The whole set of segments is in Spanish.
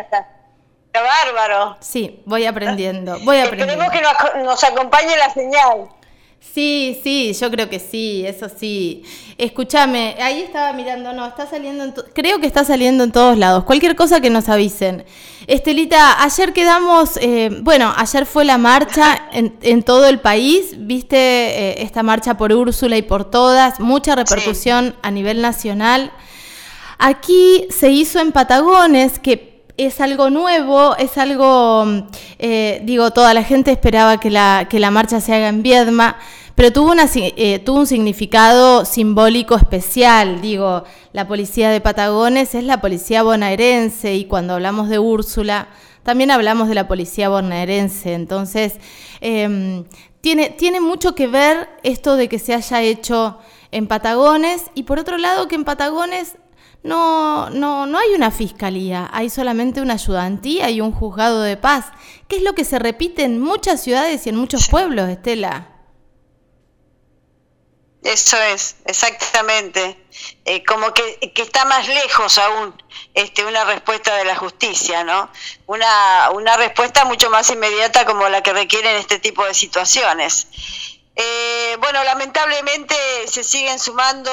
está. Bárbaro. Sí, voy aprendiendo, voy aprendiendo. Esperemos que nos, nos acompañe la señal. Sí, sí, yo creo que sí, eso sí. Escúchame, ahí estaba mirando, no, está saliendo, en creo que está saliendo en todos lados. Cualquier cosa que nos avisen. Estelita, ayer quedamos, eh, bueno, ayer fue la marcha en, todo el país, viste eh, esta marcha por Úrsula y por todas, mucha repercusión a nivel nacional. Aquí se hizo en Patagones, que es algo nuevo, es algo, eh, digo, toda la gente esperaba que la, que la marcha se haga en Viedma, pero tuvo, una, eh, tuvo un significado simbólico especial, digo, la policía de Patagones es la policía bonaerense y cuando hablamos de Úrsula, también hablamos de la policía bonaerense, entonces em, tiene, tiene mucho que ver esto de que se haya hecho en Patagones y por otro lado que en Patagones no, no, no hay una fiscalía, hay solamente una ayudantía y un juzgado de paz, que es lo que se repite en muchas ciudades y en muchos pueblos, Estela. Eso es, exactamente. Eh, como que, que, está más lejos aún este, una respuesta de la justicia, ¿no? Una, una respuesta mucho más inmediata como la que requieren este tipo de situaciones. Eh, bueno, lamentablemente se siguen sumando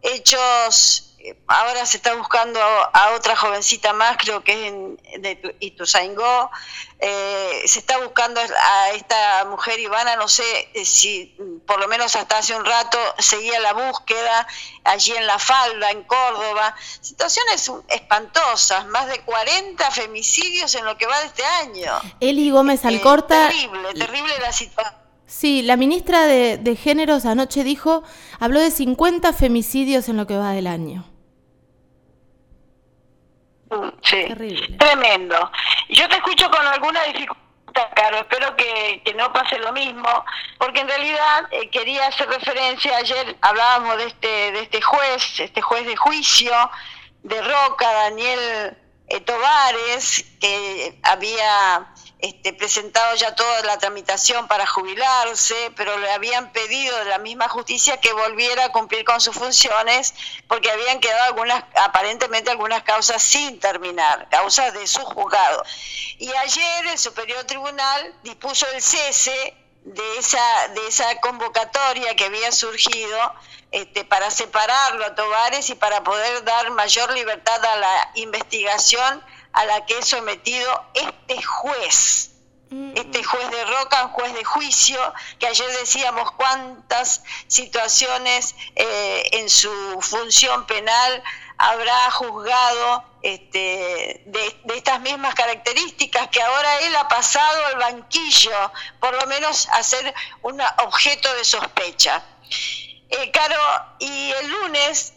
hechos ahora se está buscando a, otra jovencita más, creo que es en, de Ituzaingó, eh, se está buscando a esta mujer Ivana, no sé eh, si por lo menos hasta hace un rato seguía la búsqueda allí en La Falda, en Córdoba, situaciones espantosas, más de 40 femicidios en lo que va de este año. Eli Gómez eh, Alcorta. terrible, terrible la situación. Sí, la ministra de, de Géneros anoche dijo, habló de 50 femicidios en lo que va del año. Sí, tremendo. Yo te escucho con alguna dificultad, Caro, espero que, no pase lo mismo, porque en realidad eh, quería hacer referencia, ayer hablábamos de este, de este juez, este juez de juicio, de Roca, Daniel eh, Tovares, que había este, presentado ya toda la tramitación para jubilarse, pero le habían pedido de la misma justicia que volviera a cumplir con sus funciones porque habían quedado algunas, aparentemente algunas causas sin terminar, causas de su juzgado. Y ayer el Superior Tribunal dispuso el cese de esa, de esa convocatoria que había surgido este, para separarlo a Tovares y para poder dar mayor libertad a la investigación a la que es sometido este juez. Mm. Este juez de Roca, un juez de juicio, que ayer decíamos cuántas situaciones eh, en su función penal habrá juzgado este, de, estas mismas características que ahora él ha pasado al banquillo, por lo menos a ser un objeto de sospecha. Eh, Caro, y el lunes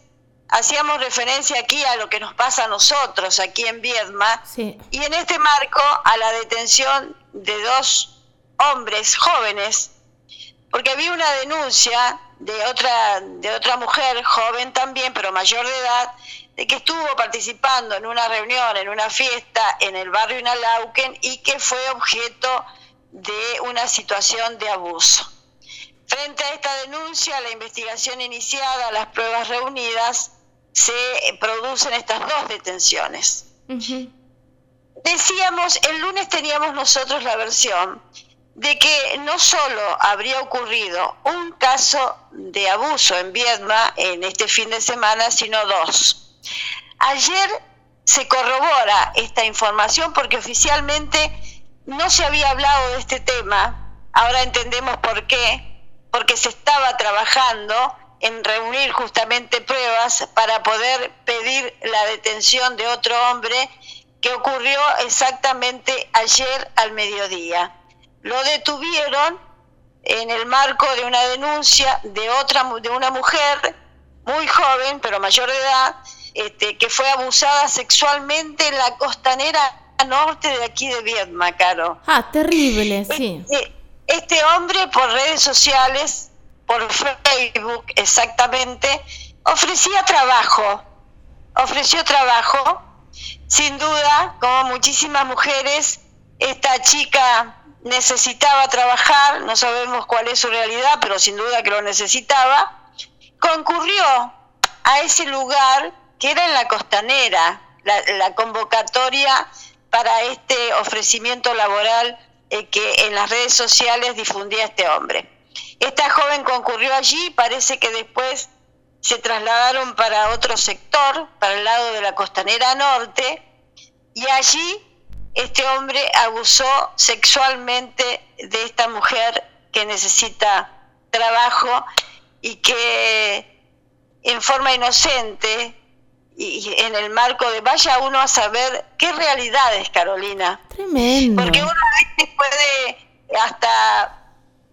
hacíamos referencia aquí a lo que nos pasa a nosotros aquí en Viedma. Y en este marco a la detención de dos hombres jóvenes porque había una denuncia de otra de otra mujer joven también pero mayor de edad de que estuvo participando en una reunión en una fiesta en el barrio Inalauquen y que fue objeto de una situación de abuso. Frente a esta denuncia, la investigación iniciada, las pruebas reunidas, se producen estas dos detenciones. Decíamos, el lunes teníamos nosotros la versión de que no solo habría ocurrido un caso de abuso en Viedma en este fin de semana, sino dos. Ayer se corrobora esta información porque oficialmente no se había hablado de este tema, ahora entendemos por qué, porque se estaba trabajando en reunir justamente pruebas para poder pedir la detención de otro hombre que ocurrió exactamente ayer al mediodía. Lo detuvieron en el marco de una denuncia de otra de una mujer muy joven pero mayor de edad este, que fue abusada sexualmente en la costanera norte de aquí de Vietnam, Caro. Ah, terrible, sí. Este, este hombre por redes sociales por Facebook exactamente, ofrecía trabajo, ofreció trabajo, sin duda, como muchísimas mujeres, esta chica necesitaba trabajar, no sabemos cuál es su realidad, pero sin duda que lo necesitaba, concurrió a ese lugar que era en la costanera, la, la convocatoria para este ofrecimiento laboral eh, que en las redes sociales difundía este hombre. Esta joven concurrió allí, parece que después se trasladaron para otro sector, para el lado de la costanera norte, y allí este hombre abusó sexualmente de esta mujer que necesita trabajo y que en forma inocente y en el marco de vaya uno a saber qué realidades, Carolina. Tremendo. Porque uno a veces puede hasta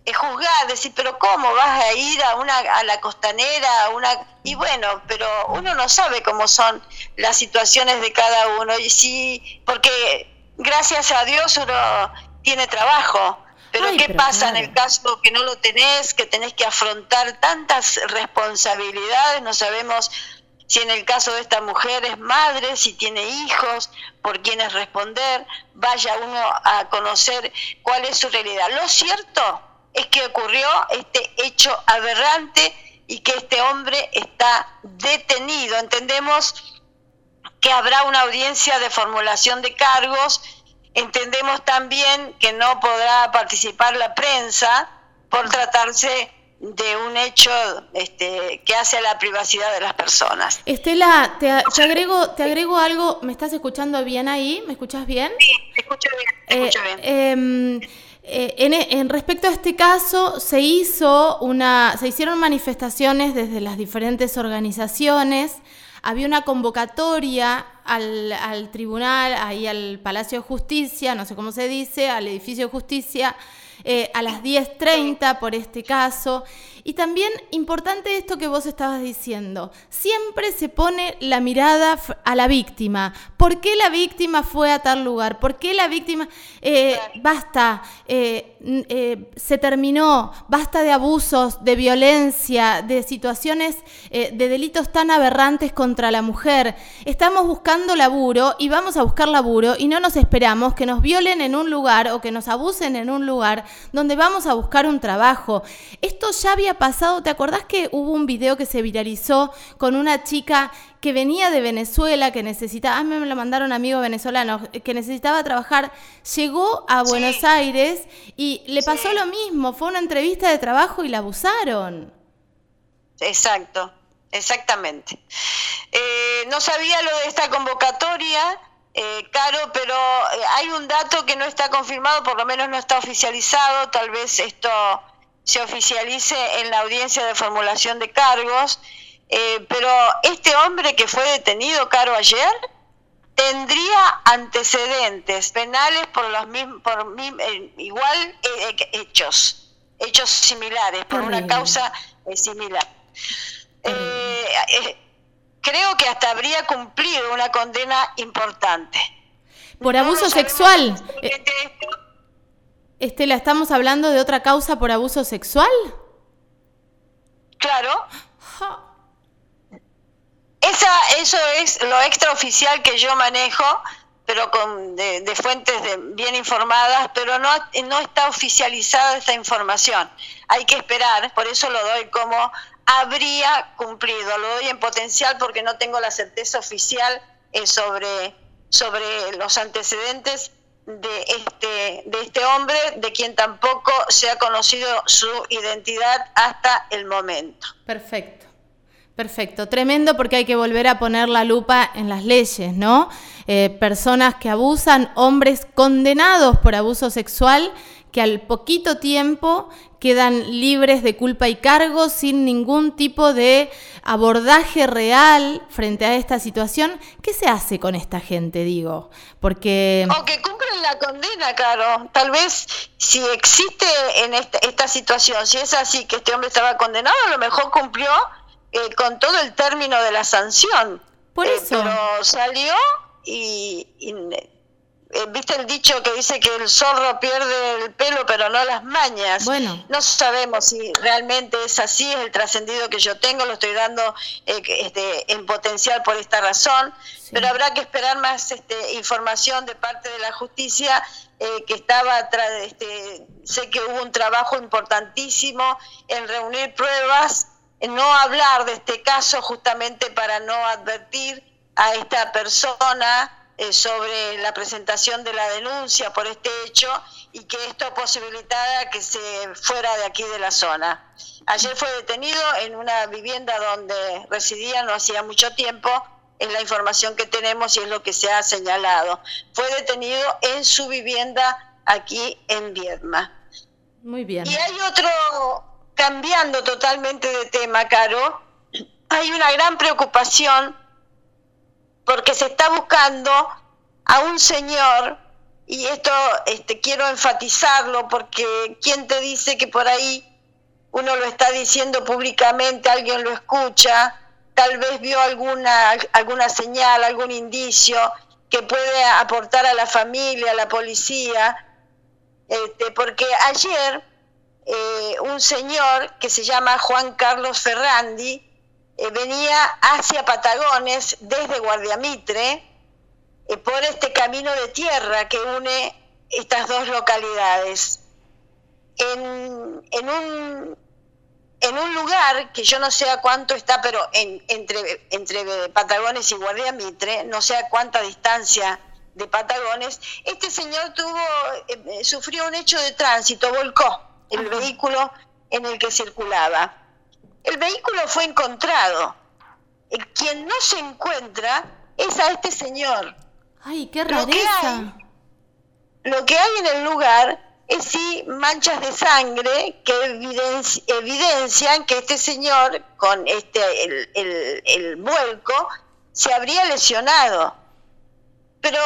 eh, juzgar, decir, pero ¿cómo vas a ir a una a la costanera, a una y bueno, pero uno no sabe cómo son las situaciones de cada uno y sí, porque gracias a Dios uno tiene trabajo. Pero ¿qué pasa en el caso que no lo tenés, que tenés que afrontar tantas responsabilidades? No sabemos si en el caso de esta mujer es madre, si tiene hijos, por quienes responder, vaya uno a conocer cuál es su realidad. Lo cierto es que ocurrió este hecho aberrante y que este hombre está detenido. Entendemos que habrá una audiencia de formulación de cargos, entendemos también que no podrá participar la prensa por tratarse de un hecho este, que hace a la privacidad de las personas. Estela, te, agrego, te agrego algo, ¿me estás escuchando bien ahí? ¿Me escuchas bien? Sí, te escucho bien, te escucho bien. Eh, em, eh, en, en, respecto a este caso, se hizo una, se hicieron manifestaciones desde las diferentes organizaciones. Había una convocatoria al, al tribunal, ahí al Palacio de Justicia, no sé cómo se dice, al edificio de justicia, eh, a las 10.30 por este caso. Y también importante esto que vos estabas diciendo, siempre se pone la mirada a la víctima. ¿Por qué la víctima fue a tal lugar? ¿Por qué la víctima... Eh, basta, eh, se terminó, basta de abusos, de violencia, de situaciones, de delitos tan aberrantes contra la mujer. Estamos buscando laburo y vamos a buscar laburo y no nos esperamos que nos violen en un lugar o que nos abusen en un lugar donde vamos a buscar un trabajo. Esto ya había pasado, ¿te acordás que hubo un video que se viralizó con una chica que venía de Venezuela, que necesitaba, ah, me lo mandaron amigos venezolanos, que necesitaba trabajar, llegó a Buenos Aires y le pasó lo mismo, fue una entrevista de trabajo y la abusaron. Exacto, exactamente. Eh, no sabía lo de esta convocatoria, eh, Caro, pero eh, hay un dato que no está confirmado, por lo menos no está oficializado, tal vez esto se oficialice en la audiencia de formulación de cargos, eh, pero este hombre que fue detenido, Caro, ayer, tendría antecedentes penales por los mismos, por igual hechos, hechos similares, por una causa similar creo que hasta habría cumplido una condena importante. Por abuso sexual. Estela, ¿estamos hablando de otra causa por abuso sexual? Claro. Esa, eso es lo extraoficial que yo manejo, pero con de, fuentes bien informadas, pero no, no está oficializada esta información. Hay que esperar, por eso lo doy como habría cumplido. Lo doy en potencial porque no tengo la certeza oficial eh, sobre, sobre los antecedentes de este, de este hombre, de quien tampoco se ha conocido su identidad hasta el momento. Perfecto. Perfecto, tremendo porque hay que volver a poner la lupa en las leyes, ¿no? Eh, personas que abusan, hombres condenados por abuso sexual que al poquito tiempo quedan libres de culpa y cargo sin ningún tipo de abordaje real frente a esta situación. ¿Qué se hace con esta gente, digo? Porque... O que cumplen la condena, Caro. Tal vez si existe en esta, situación, si es así que este hombre estaba condenado, a lo mejor cumplió eh, con todo el término de la sanción. Por eh, eso. pero salió y ¿Viste el dicho que dice que el zorro pierde el pelo pero no las mañas? Bueno. No sabemos si realmente es así, es el trascendido que yo tengo, lo estoy dando eh, este, en potencial por esta razón, pero habrá que esperar más este, información de parte de la justicia eh, que estaba atrás, este, sé que hubo un trabajo importantísimo en reunir pruebas, en no hablar de este caso justamente para no advertir a esta persona eh, sobre la presentación de la denuncia por este hecho y que esto posibilitara que se fuera de aquí de la zona. Ayer fue detenido en una vivienda donde residía no hacía mucho tiempo, es la información que tenemos y es lo que se ha señalado. Fue detenido en su vivienda aquí en Viedma. Muy bien. Y hay otro, cambiando totalmente de tema, Caro, hay una gran preocupación porque se está buscando a un señor, y esto este, quiero enfatizarlo porque quien te dice que por ahí uno lo está diciendo públicamente, alguien lo escucha, tal vez vio alguna, alguna señal, algún indicio que puede aportar a la familia, a la policía, este, porque ayer eh, un señor que se llama Juan Carlos Ferrandi eh, venía hacia Patagones desde Guardiamitre eh, por este camino de tierra que une estas dos localidades. En, en, un, en un lugar que yo no sé a cuánto está, pero entre, entre Patagones y Guardiamitre, no sé a cuánta distancia de Patagones, este señor tuvo, sufrió un hecho de tránsito, volcó el vehículo en el que circulaba. El vehículo fue encontrado. El, quien no se encuentra es a este señor. ¡Ay, qué rareza! Lo que hay, en el lugar es sí manchas de sangre que evidencian que este señor, con este el, el, el vuelco, se habría lesionado. Pero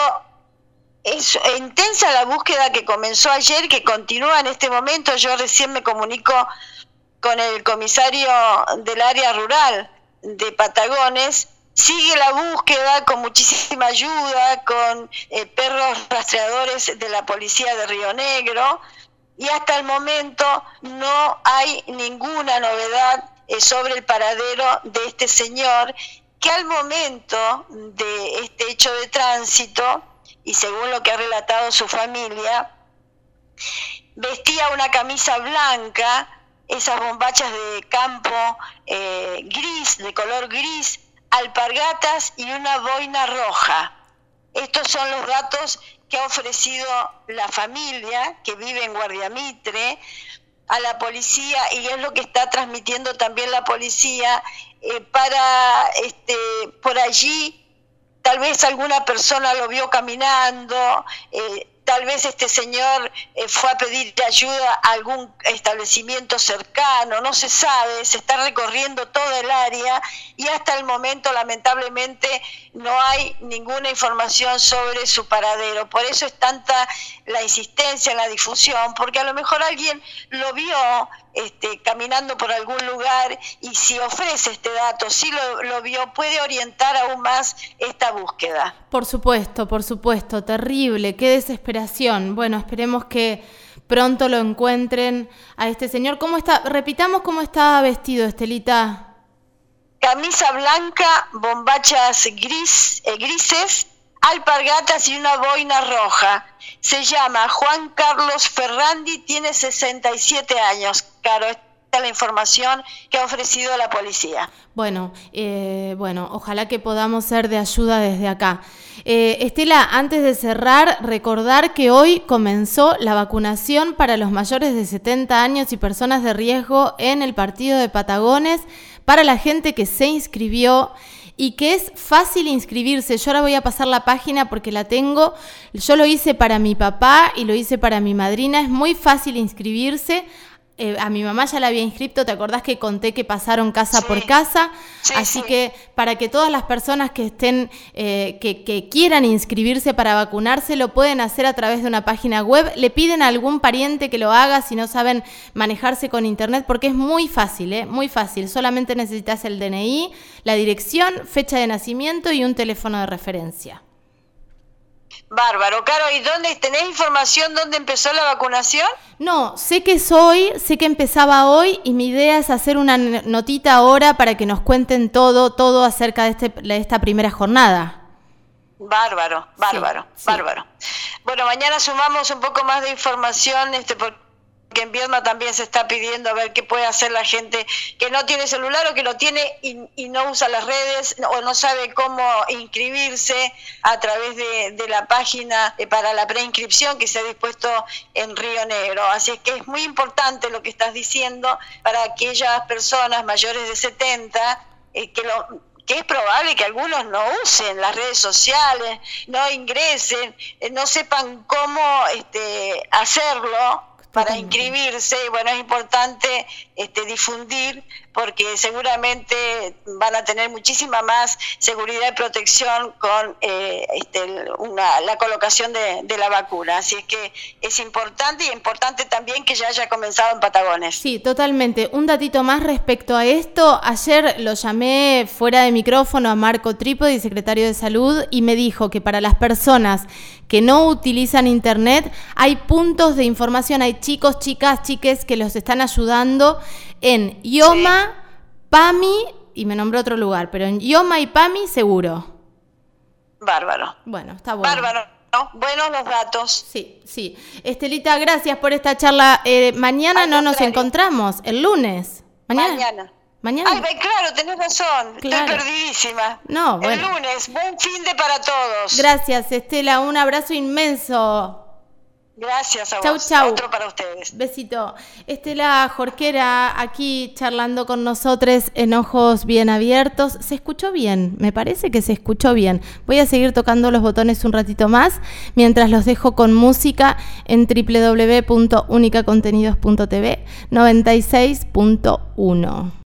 es intensa la búsqueda que comenzó ayer, que continúa en este momento. Yo recién me comunico con el comisario del área rural de Patagones. Sigue la búsqueda con muchísima ayuda, con eh, perros rastreadores de la policía de Río Negro. Y hasta el momento no hay ninguna novedad eh, sobre el paradero de este señor que al momento de este hecho de tránsito y según lo que ha relatado su familia, vestía una camisa blanca, esas bombachas de campo eh, gris, de color gris, alpargatas y una boina roja. Estos son los datos que ha ofrecido la familia que vive en Guardiamitre a la policía y es lo que está transmitiendo también la policía eh, para este, por allí tal vez alguna persona lo vio caminando, eh, tal vez este señor eh, fue a pedir ayuda a algún establecimiento cercano, no se sabe, se está recorriendo todo el área y hasta el momento lamentablemente no hay ninguna información sobre su paradero. Por eso es tanta la insistencia en la difusión, porque a lo mejor alguien lo vio este, caminando por algún lugar y si ofrece este dato, si lo, lo vio, puede orientar aún más esta búsqueda. Por supuesto, por supuesto, terrible, qué desesperación. Bueno, esperemos que pronto lo encuentren a este señor. ¿Cómo está? Repitamos cómo estaba vestido, Estelita. Camisa blanca, bombachas gris, eh, grises, alpargatas y una boina roja. Se llama Juan Carlos Ferrandi, tiene 67 años. Claro, esta es la información que ha ofrecido la policía. Bueno, eh, bueno, ojalá que podamos ser de ayuda desde acá. Eh, Estela, antes de cerrar, recordar que hoy comenzó la vacunación para los mayores de 70 años y personas de riesgo en el partido de Patagones, para la gente que se inscribió y que es fácil inscribirse. Yo ahora voy a pasar la página porque la tengo. Yo lo hice para mi papá y lo hice para mi madrina. Es muy fácil inscribirse. Eh, a mi mamá ya la había inscrito, ¿te acordás que conté que pasaron casa por casa? Así que para que todas las personas que estén, eh, que, que, quieran inscribirse para vacunarse, lo pueden hacer a través de una página web. Le piden a algún pariente que lo haga si no saben manejarse con internet, porque es muy fácil, ¿eh? Muy fácil. Solamente necesitas el DNI, la dirección, fecha de nacimiento y un teléfono de referencia. Bárbaro, Caro, ¿y dónde tenés información dónde empezó la vacunación? No, sé que es hoy, sé que empezaba hoy y mi idea es hacer una notita ahora para que nos cuenten todo, todo acerca de, este, de esta primera jornada. Bárbaro, bárbaro, bárbaro. Bueno, mañana sumamos un poco más de información, este, porque porque en Viedma también se está pidiendo a ver qué puede hacer la gente que no tiene celular o que lo tiene y, no usa las redes o no sabe cómo inscribirse a través de, la página eh, para la preinscripción que se ha dispuesto en Río Negro. Así es que es muy importante lo que estás diciendo para aquellas personas mayores de 70 eh, que lo que es probable que algunos no usen las redes sociales, no ingresen, eh, no sepan cómo este, hacerlo para inscribirse. Y bueno, es importante este, difundir porque seguramente van a tener muchísima más seguridad y protección con eh, este, la colocación de, la vacuna. Así es que es importante y importante también que ya haya comenzado en Patagones. Sí, totalmente. Un datito más respecto a esto. Ayer lo llamé fuera de micrófono a Marco Trípodi, secretario de Salud, y me dijo que para las personas que no utilizan Internet hay puntos de información, hay chicos, chicas, chiques que los están ayudando en Ioma, PAMI, y me nombró otro lugar, pero en Ioma y PAMI seguro. Bárbaro. Bueno, está bueno. Bárbaro. Buenos los datos. Sí, sí. Estelita, gracias por esta charla. Eh, mañana no nos encontramos, el lunes. Mañana. Mañana. Ay, claro, tenés razón. Estoy perdidísima. No, bueno. El lunes. Buen fin de para todos. Gracias, Estela. Un abrazo inmenso. Gracias a vos. Chau. Otro para ustedes. Besito. Estela Jorquera aquí charlando con nosotros en ojos bien abiertos. Se escuchó bien, me parece que se escuchó bien. Voy a seguir tocando los botones un ratito más mientras los dejo con música en www.unicacontenidos.tv 96.1.